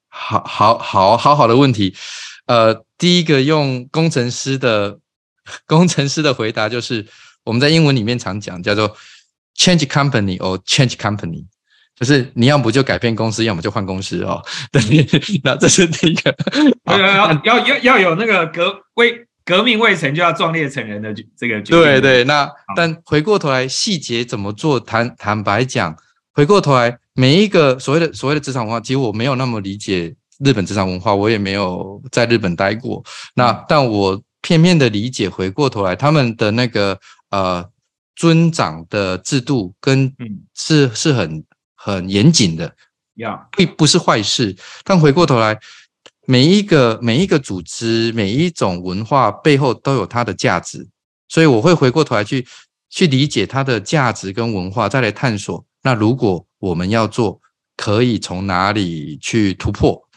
好好好好好的问题。呃，第一个用工程师的 工程师的回答就是，我们在英文里面常讲叫做 change company or change company，就是你要不就改变公司，要么就换公司哦。对，那这是第一个。要要要要要有那个革未革命未成就要壮烈成人的这个决定对对，那但回过头来，细节怎么做？坦坦白讲，回过头来，每一个所谓的所谓的职场文化，其实我没有那么理解日本职场文化，我也没有在日本待过。那但我片面的理解，回过头来，他们的那个呃尊长的制度跟嗯是是很很严谨的，要并不是坏事。但回过头来，每一个每一个组织、每一种文化背后都有它的价值，所以我会回过头来去去理解它的价值跟文化，再来探索。那如果我们要做，可以从哪里去突破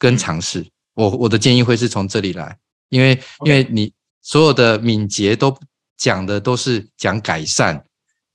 跟尝试？我我的建议会是从这里来，因为因为你所有的敏捷都讲的都是讲改善，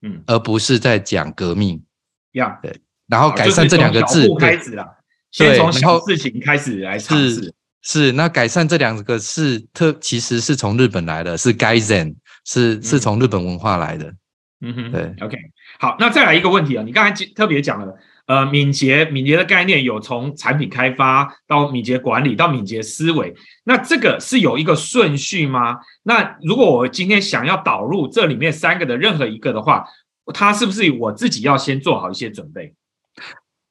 嗯而不是在讲革命。要然后改善这两个字，对开始啦，先从小事情开始来尝试是。是，那改善这两个是特，其实是从日本来的，是 Gaizen，是是嗯从日本文化来的。嗯哼，对，OK，好，那再来一个问题啊，你刚才特别讲了，呃，敏捷，敏捷的概念有从产品开发到敏捷管理到敏捷思维，那这个是有一个顺序吗？那如果我今天想要导入这里面三个的任何一个的话，它是不是我自己要先做好一些准备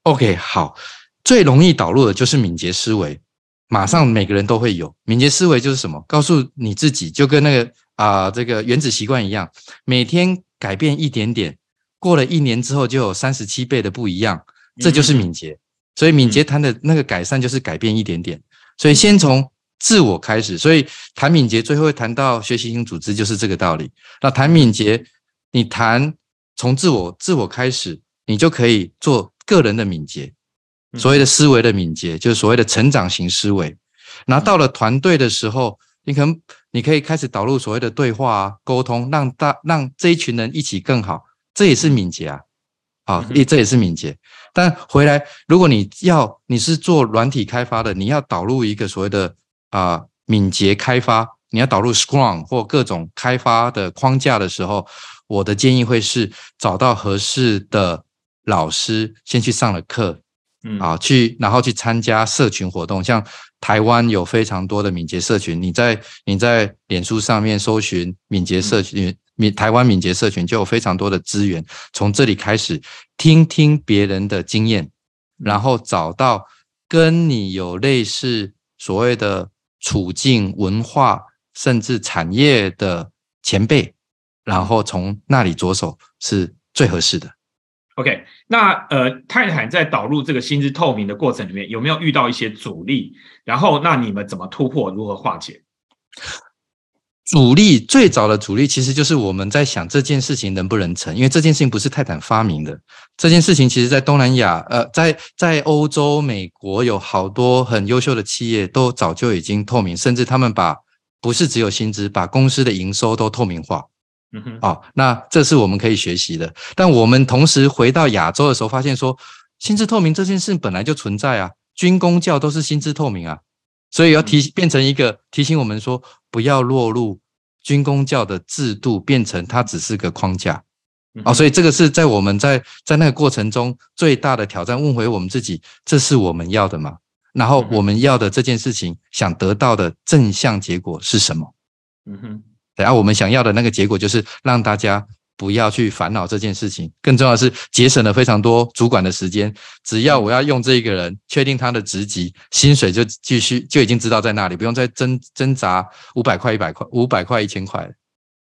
？OK，好，最容易导入的就是敏捷思维，马上每个人都会有。敏捷思维就是什么？告诉你自己，就跟那个啊、这个原子习惯一样，每天改变一点点，过了一年之后就有三十七倍的不一样，这就是敏捷。所以敏捷谈的那个改善就是改变一点点，所以先从自我开始。所以谈敏捷最后会谈到学习型组织，就是这个道理。那谈敏捷，你谈从自我自我开始，你就可以做个人的敏捷，所谓的思维的敏捷，就是所谓的成长型思维。然后到了团队的时候，你可能你可以开始导入所谓的对话啊、沟通，让大让这一群人一起更好，这也是敏捷啊。啊，也这也是敏捷。但回来，如果你要你是做软体开发的，你要导入一个所谓的啊敏捷开发，你要导入 Scrum 或各种开发的框架的时候，我的建议会是找到合适的老师，先去上了课，嗯啊，去然后去参加社群活动，像台湾有非常多的敏捷社群，你在你在脸书上面搜寻敏捷社群。敏台湾敏捷社群就有非常多的资源，从这里开始听听别人的经验，然后找到跟你有类似所谓的处境、文化甚至产业的前辈，然后从那里着手是最合适的。OK，那呃，泰坦在导入这个薪资透明的过程里面，有没有遇到一些阻力？然后，那你们怎么突破？如何化解？阻力最早的阻力其实就是我们在想这件事情能不能成，因为这件事情不是泰坦发明的。这件事情其实在东南亚，呃，在在欧洲、美国有好多很优秀的企业都早就已经透明，甚至他们把不是只有薪资，把公司的营收都透明化。嗯哼，哦，那这是我们可以学习的。但我们同时回到亚洲的时候，发现说薪资透明这件事本来就存在啊，军工教都是薪资透明啊。所以要提变成一个提醒我们说，不要落入军工教的制度，变成它只是个框架哦。所以这个是在我们在在那个过程中最大的挑战。问回我们自己，这是我们要的吗？然后我们要的这件事情，想得到的正向结果是什么？嗯哼，然后我们想要的那个结果就是让大家不要去烦恼这件事情，更重要的是节省了非常多主管的时间。只要我要用这一个人，确定他的职级、薪水就继续就已经知道在那里，不用再挣挣扎五百块、一百块、五百块、一千块。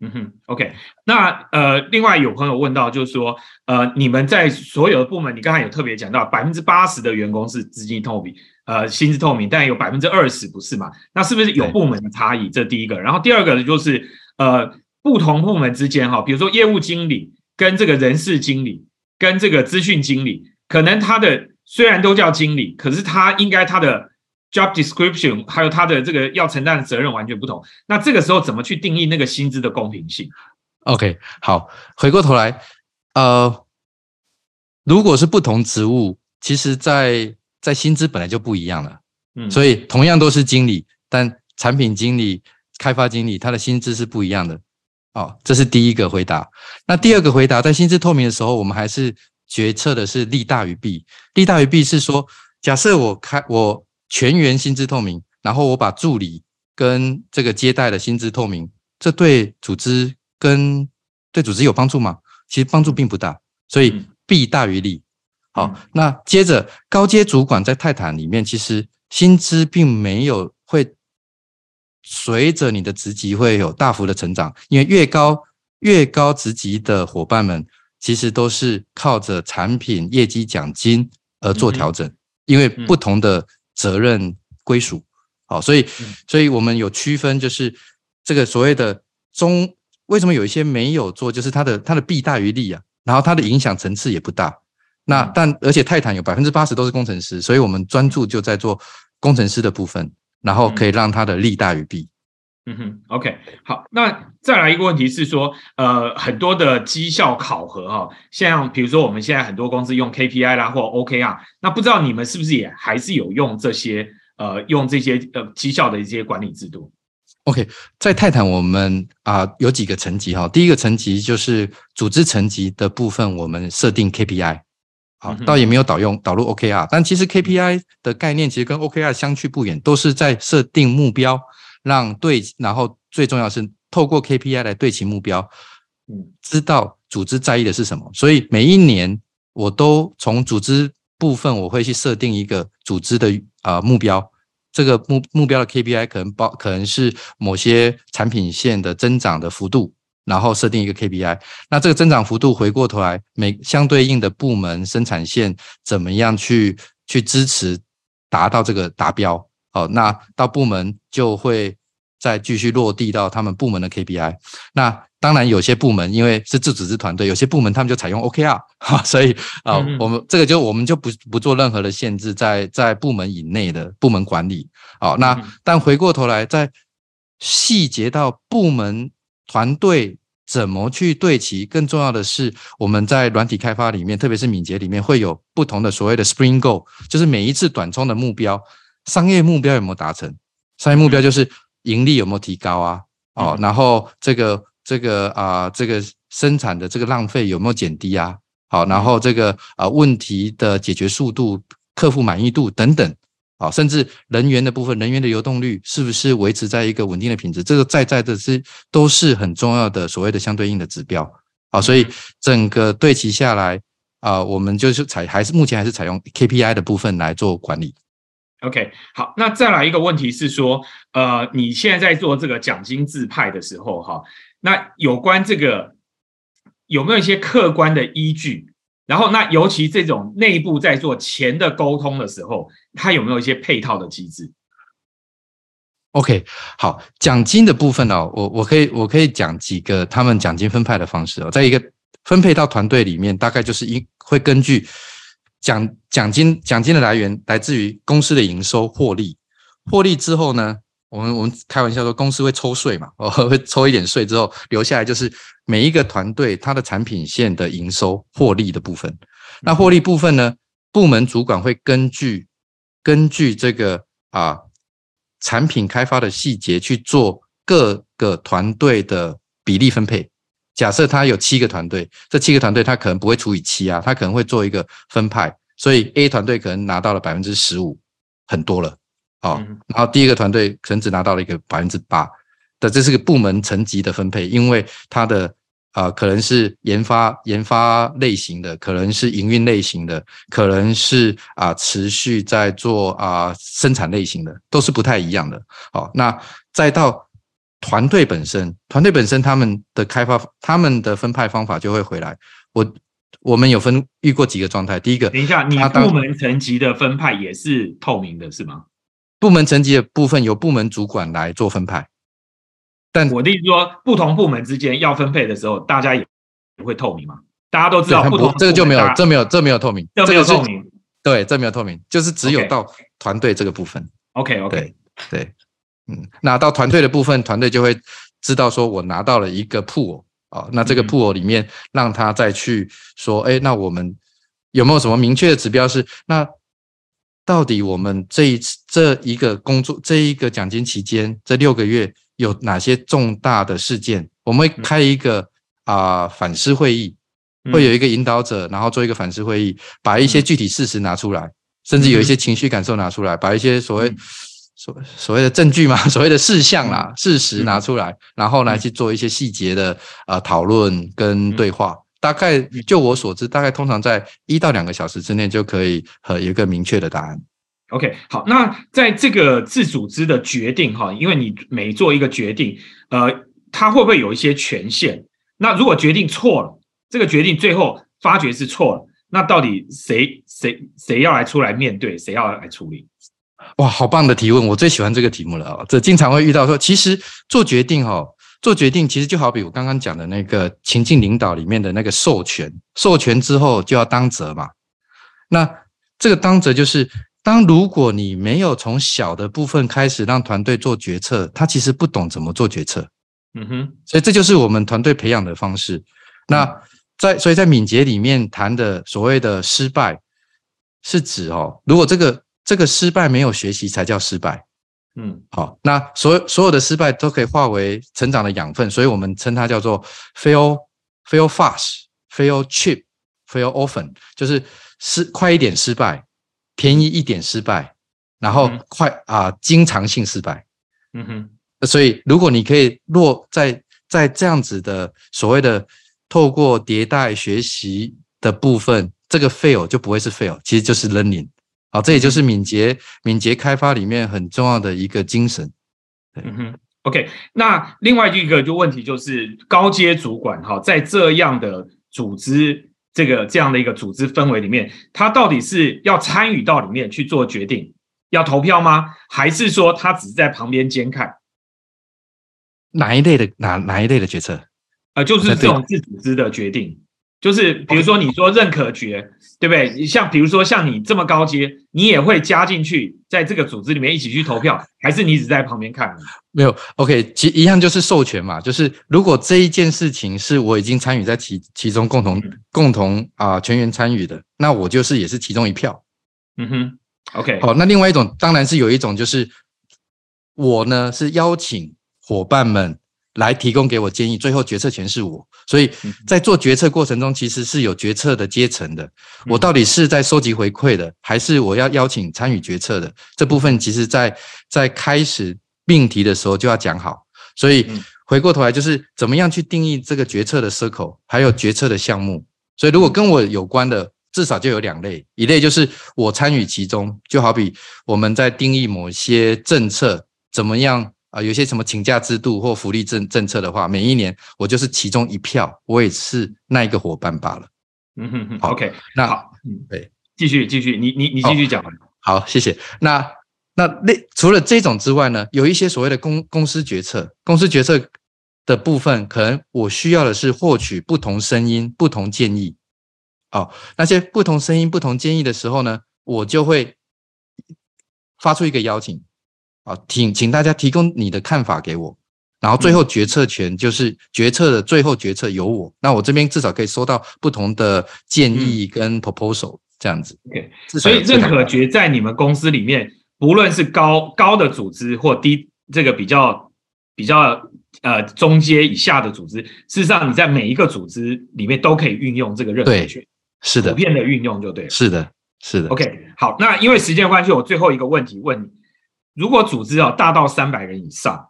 嗯哼，OK。那呃，另外有朋友问到，就是说，呃，你们在所有的部门，你刚才有特别讲到，百分之八十的员工是资金透明，呃，薪资透明，但有百分之二十不是嘛？那是不是有部门的差异？这第一个。然后第二个就是，呃，不同部门之间哈，比如说业务经理跟这个人事经理跟这个资讯经理，可能他的虽然都叫经理，可是他应该他的 job description 还有他的这个要承担的责任完全不同。那这个时候怎么去定义那个薪资的公平性？OK，好，回过头来，呃，如果是不同职务，其实在在薪资本来就不一样了。嗯，所以同样都是经理，但产品经理、开发经理他的薪资是不一样的。哦，这是第一个回答。那第二个回答，在薪资透明的时候，我们还是决策的是利大于弊。利大于弊是说，假设我开我全员薪资透明，然后我把助理跟这个接待的薪资透明，这对组织跟对组织有帮助吗？其实帮助并不大，所以嗯弊大于利。好，嗯那接着高阶主管在泰坦里面，其实薪资并没有会随着你的职级会有大幅的成长，因为越高越高职级的伙伴们，其实都是靠着产品业绩奖金而做调整，因为不同的责任归属。好，所以嗯所以我们有区分，就是这个所谓的中，为什么有一些没有做，就是它的它的弊大于利啊，然后它的影响层次也不大。那嗯但而且泰坦有百分之八十都是工程师，所以我们专注就在做工程师的部分，然后可以让它的利大于弊。嗯哼，OK，好，那再来一个问题是说，呃，很多的绩效考核哈、像比如说我们现在很多公司用 KPI 啦或 OKR，那不知道你们是不是也还是有用这些呃用这些呃绩效的一些管理制度？OK，在泰坦我们啊、有几个层级哈，第一个层级就是组织层级的部分，我们设定 KPI，好倒也没有导用导入 OKR，但其实 KPI 的概念其实跟 OKR 相去不远，都是在设定目标，让对，然后最重要是透过 KPI 来对齐目标，嗯。知道组织在意的是什么，所以每一年我都从组织部分我会去设定一个组织的啊、呃目标，这个目目标的 KPI 可能包可能是某些产品线的增长的幅度，然后设定一个 KPI。那这个增长幅度回过头来，每相对应的部门生产线怎么样去去支持达到这个达标？好，那到部门就会再继续落地到他们部门的 KPI。那当然有些部门因为是自组织团队，有些部门他们就采用 OKR 哈，所以啊，我们这个就我们就不不做任何的限制，在在部门以内的部门管理。好，那但回过头来，在细节到部门团队。怎么去对齐？更重要的是，我们在软体开发里面，特别是敏捷里面，会有不同的所谓的 Spring Goal，就是每一次短冲的目标，商业目标有没有达成？商业目标就是盈利有没有提高啊？哦，然后这个这个啊，这个生产的这个浪费有没有减低啊？好，然后这个啊问题的解决速度、客户满意度等等。啊，甚至人员的部分，人员的流动率是不是维持在一个稳定的品质？这个在在的是都是很重要的所谓的相对应的指标。啊，所以整个对齐下来啊，我们就是采还是目前还是采用 KPI 的部分来做管理。OK，好，那再来一个问题是说，呃，你现在在做这个奖金自派的时候，哈，那有关这个有没有一些客观的依据？然后，那尤其这种内部在做钱的沟通的时候，它有没有一些配套的机制？OK，好，奖金的部分呢，我我可以我可以讲几个他们奖金分派的方式哦，在一个分配到团队里面，大概就是一会根据奖奖金奖金的来源来自于公司的营收获利，获利之后呢？我们我们开玩笑说，公司会抽税嘛，哦，会抽一点税之后留下来，就是每一个团队它的产品线的营收获利的部分。那获利部分呢，部门主管会根据根据这个啊产品开发的细节去做各个团队的比例分配。假设他有七个团队，这七个团队他可能不会除以七啊，他可能会做一个分派，所以 A 团队可能拿到了百分之十五，很多了。哦，然后第一个团队可能只拿到了一个百分之八的，这是个部门层级的分配，因为它的啊可能是研发研发类型的，可能是营运类型的，可能是啊持续在做啊生产类型的，都是不太一样的。好，那再到团队本身，团队本身他们的开发，他们的分派方法就会回来。我我们有分遇过几个状态，第一个，等一下，你部门层级的分派也是透明的，是吗？部门层级的部分由部门主管来做分派，但我的意思说，不同部门之间要分配的时候，大家也不会透明嘛？大家都知道不同，这个就没有，这没有，这没有透明，这没有透明，对，这没有透明，就是只有到团队这个部分。OK，OK，对，嗯，那到团队的部分，团队就会知道说我拿到了一个铺哦，啊，那这个铺哦里面让他再去说，哎，那我们有没有什么明确的指标是那？到底我们这一次这一个工作这一个奖金期间这六个月有哪些重大的事件？我们会开一个啊反思会议，会有一个引导者，然后做一个反思会议，把一些具体事实拿出来，甚至有一些情绪感受拿出来，把一些所谓所所谓的证据嘛，所谓的事项啦、事实拿出来，然后来去做一些细节的啊讨论跟对话。大概就我所知，大概通常在一到两个小时之内就可以和一个明确的答案。OK，好，那在这个自组织的决定哈，因为你每做一个决定，呃，它会不会有一些权限？那如果决定错了，这个决定最后发觉是错了，那到底谁谁谁要来出来面对，谁要来处理？哇，好棒的提问，我最喜欢这个题目了啊！这经常会遇到说，其实做决定哈。做决定其实就好比我刚刚讲的那个情境领导里面的那个授权，授权之后就要当责嘛。那这个当责就是，当如果你没有从小的部分开始让团队做决策，他其实不懂怎么做决策。嗯哼，所以这就是我们团队培养的方式。那在所以在敏捷里面谈的所谓的失败，是指哦，如果这个这个失败没有学习才叫失败。嗯，好，那所有所有的失败都可以化为成长的养分，所以我们称它叫做 fail fail fast fail cheap fail often，就是失快一点失败，便宜一点失败，然后快啊经常性失败。嗯哼，所以如果你可以落在在这样子的所谓的透过迭代学习的部分，这个 fail 就不会是 fail，其实就是 learning。好，这也就是敏捷敏捷开发里面很重要的一个精神。嗯哼，OK。那另外一个就问题就是高阶主管哈，在这样的组织这个这样的一个组织氛围里面，他到底是要参与到里面去做决定，要投票吗？还是说他只是在旁边监看？哪一类的哪哪一类的决策？呃，就是这种自组织的决定，就是比如说你说认可决，对不对？像比如说像你这么高阶，你也会加进去，在这个组织里面一起去投票，还是你只在旁边看？没有，OK，其一样就是授权嘛，就是如果这一件事情是我已经参与在其其中共同共同啊全员参与的，那我就是也是其中一票。嗯哼，OK，好，那另外一种当然是有一种就是我呢是邀请伙伴们。来提供给我建议，最后决策权是我，所以在做决策过程中，其实是有决策的阶层的。我到底是在收集回馈的，还是我要邀请参与决策的这部分？其实，在在开始命题的时候就要讲好。所以回过头来，就是怎么样去定义这个决策的 circle，还有决策的项目。所以，如果跟我有关的，至少就有两类，一类就是我参与其中，就好比我们在定义某些政策怎么样。啊，有些什么请假制度或福利政政策的话，每一年我就是其中一票，我也是那一个伙伴罢了。嗯哼哼，OK，那好，嗯，对，继续继续，你你你继续讲。好，谢谢。那那那除了这种之外呢，有一些所谓的公公司决策，公司决策的部分，可能我需要的是获取不同声音、不同建议。哦，那些不同声音、不同建议的时候呢，我就会发出一个邀请。啊，请请大家提供你的看法给我，然后最后决策权就是决策的最后决策由我。那我这边至少可以收到不同的建议跟 proposal 这样子。OK，所以认可决在你们公司里面，不论是高高的组织或低这个比较比较呃中阶以下的组织，事实上你在每一个组织里面都可以运用这个认可权，是的，普遍的运用就对，是的，是的。OK，好，那因为时间关系，我最后一个问题问你。如果组织哦大到三百人以上，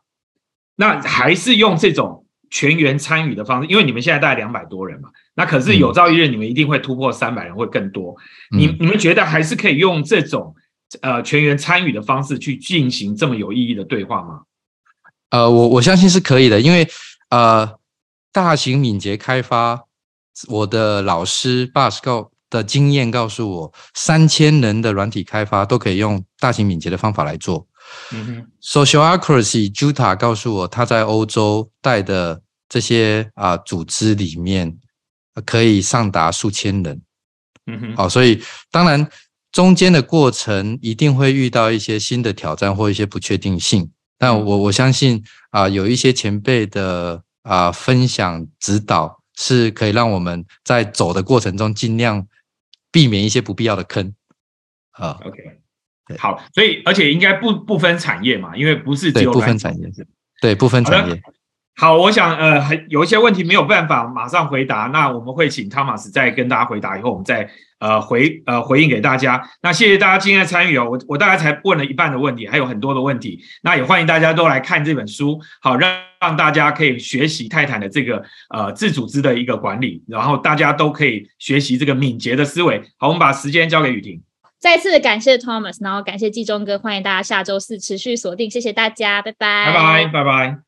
那还是用这种全员参与的方式，因为你们现在大概两百多人嘛，那可是有朝一日你们一定会突破三百人，会更多。你你们觉得还是可以用这种呃全员参与的方式去进行这么有意义的对话吗？呃，我我相信是可以的，因为呃，大型敏捷开发，我的老师 Bus 告。的经验告诉我，三千人的软体开发都可以用大型敏捷的方法来做。嗯哼，Social Accuracy，Juta 告诉我，他在欧洲带的这些啊组织里面，可以上达数千人。嗯哼，好，所以当然中间的过程一定会遇到一些新的挑战或一些不确定性，但我我相信啊，有一些前辈的啊分享指导，是可以让我们在走的过程中尽量。避免一些不必要的坑啊。OK，好，所以而且应该不不分产业嘛，因为不是只有不分产业，对不分产业。好，我想呃，还有一些问题没有办法马上回答，那我们会请汤马斯再跟大家回答，以后我们再呃回呃回应给大家。那谢谢大家今天的参与哦，我我大概才问了一半的问题，还有很多的问题，那也欢迎大家都来看这本书，好让让大家可以学习泰坦的这个呃自组织的一个管理，然后大家都可以学习这个敏捷的思维。好，我们把时间交给雨婷。再次感谢 Thomas，然后感谢季中哥，欢迎大家下周四持续锁定，谢谢大家，拜拜，拜拜，拜拜。